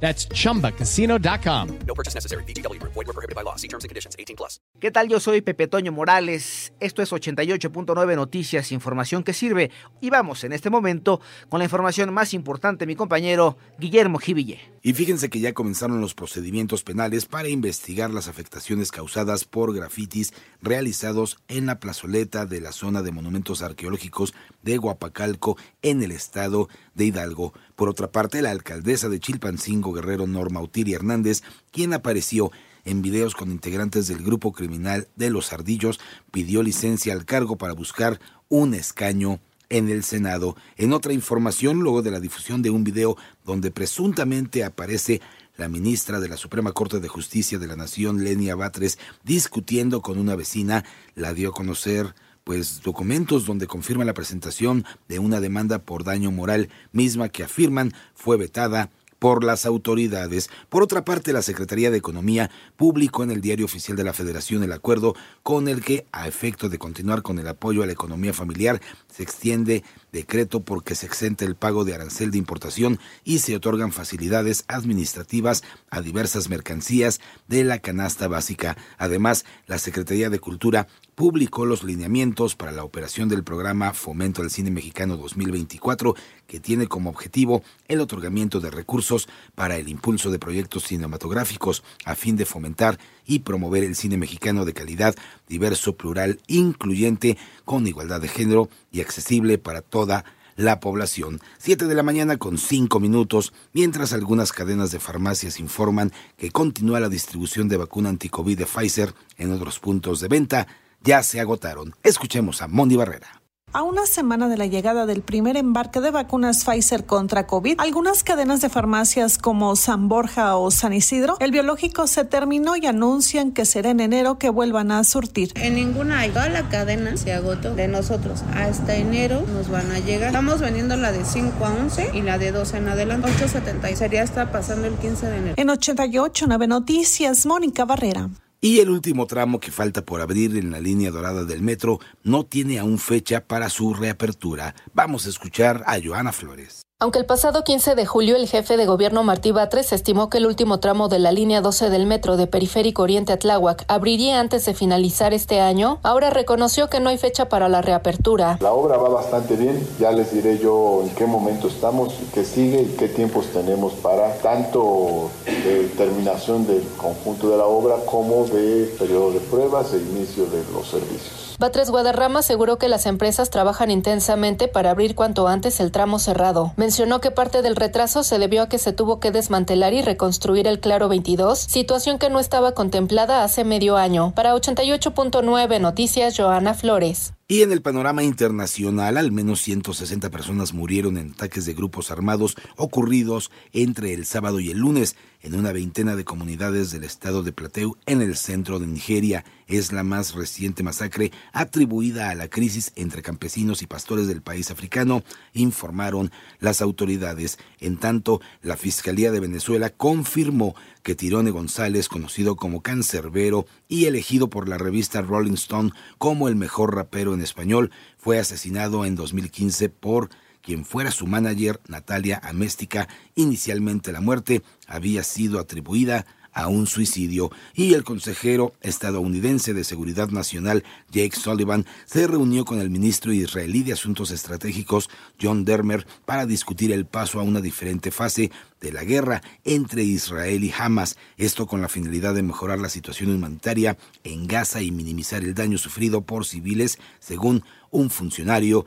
That's chumbacasino.com. No purchase necessary. BGW. Void were prohibited by law. See terms and conditions. 18 plus. ¿Qué tal? Yo soy Pepe Toño Morales. Esto es 88.9 Noticias, información que sirve. Y vamos en este momento con la información más importante, mi compañero Guillermo Jiville. Y fíjense que ya comenzaron los procedimientos penales para investigar las afectaciones causadas por grafitis realizados en la plazoleta de la zona de monumentos arqueológicos de Guapacalco en el estado de Hidalgo. Por otra parte, la alcaldesa de Chilpancingo, Guerrero Norma Utiri Hernández, quien apareció en videos con integrantes del grupo criminal de Los Ardillos, pidió licencia al cargo para buscar un escaño en el Senado. En otra información, luego de la difusión de un video donde presuntamente aparece la ministra de la Suprema Corte de Justicia de la Nación, Lenia Batres, discutiendo con una vecina, la dio a conocer pues documentos donde confirma la presentación de una demanda por daño moral misma que afirman fue vetada por las autoridades. Por otra parte, la Secretaría de Economía publicó en el Diario Oficial de la Federación el acuerdo con el que, a efecto de continuar con el apoyo a la economía familiar, se extiende decreto porque se exenta el pago de arancel de importación y se otorgan facilidades administrativas a diversas mercancías de la canasta básica. Además, la Secretaría de Cultura publicó los lineamientos para la operación del programa Fomento al Cine Mexicano 2024, que tiene como objetivo el otorgamiento de recursos para el impulso de proyectos cinematográficos a fin de fomentar y promover el cine mexicano de calidad, diverso, plural, incluyente, con igualdad de género y accesible para toda la población. Siete de la mañana con cinco minutos, mientras algunas cadenas de farmacias informan que continúa la distribución de vacuna anticovid de Pfizer en otros puntos de venta ya se agotaron. Escuchemos a Mondi Barrera. A una semana de la llegada del primer embarque de vacunas Pfizer contra COVID, algunas cadenas de farmacias como San Borja o San Isidro, el biológico se terminó y anuncian que será en enero que vuelvan a surtir. En ninguna hay. Toda la cadena se agotó de nosotros. Hasta enero nos van a llegar. Estamos vendiendo la de 5 a 11 y la de 12 en adelante. 8.70 y sería hasta pasando el 15 de enero. En 88 9 Noticias, Mónica Barrera. Y el último tramo que falta por abrir en la línea dorada del metro no tiene aún fecha para su reapertura. Vamos a escuchar a Joana Flores. Aunque el pasado 15 de julio el jefe de gobierno Martí Batres estimó que el último tramo de la línea 12 del metro de Periférico Oriente a Tláhuac abriría antes de finalizar este año, ahora reconoció que no hay fecha para la reapertura. La obra va bastante bien, ya les diré yo en qué momento estamos, qué sigue y qué tiempos tenemos para tanto de terminación del conjunto de la obra como de periodo de pruebas e inicio de los servicios. Batres Guadarrama aseguró que las empresas trabajan intensamente para abrir cuanto antes el tramo cerrado. Mencionó que parte del retraso se debió a que se tuvo que desmantelar y reconstruir el Claro 22, situación que no estaba contemplada hace medio año. Para 88.9 Noticias, Joana Flores. Y en el panorama internacional, al menos 160 personas murieron en ataques de grupos armados ocurridos entre el sábado y el lunes en una veintena de comunidades del estado de Plateau en el centro de Nigeria. Es la más reciente masacre atribuida a la crisis entre campesinos y pastores del país africano, informaron las autoridades. En tanto, la Fiscalía de Venezuela confirmó que Tirone González, conocido como Cancerbero y elegido por la revista Rolling Stone como el mejor rapero en español, fue asesinado en 2015 por quien fuera su manager, Natalia Améstica. Inicialmente la muerte había sido atribuida a un suicidio. Y el consejero estadounidense de Seguridad Nacional Jake Sullivan se reunió con el ministro israelí de Asuntos Estratégicos John Dermer para discutir el paso a una diferente fase de la guerra entre Israel y Hamas, esto con la finalidad de mejorar la situación humanitaria en Gaza y minimizar el daño sufrido por civiles, según un funcionario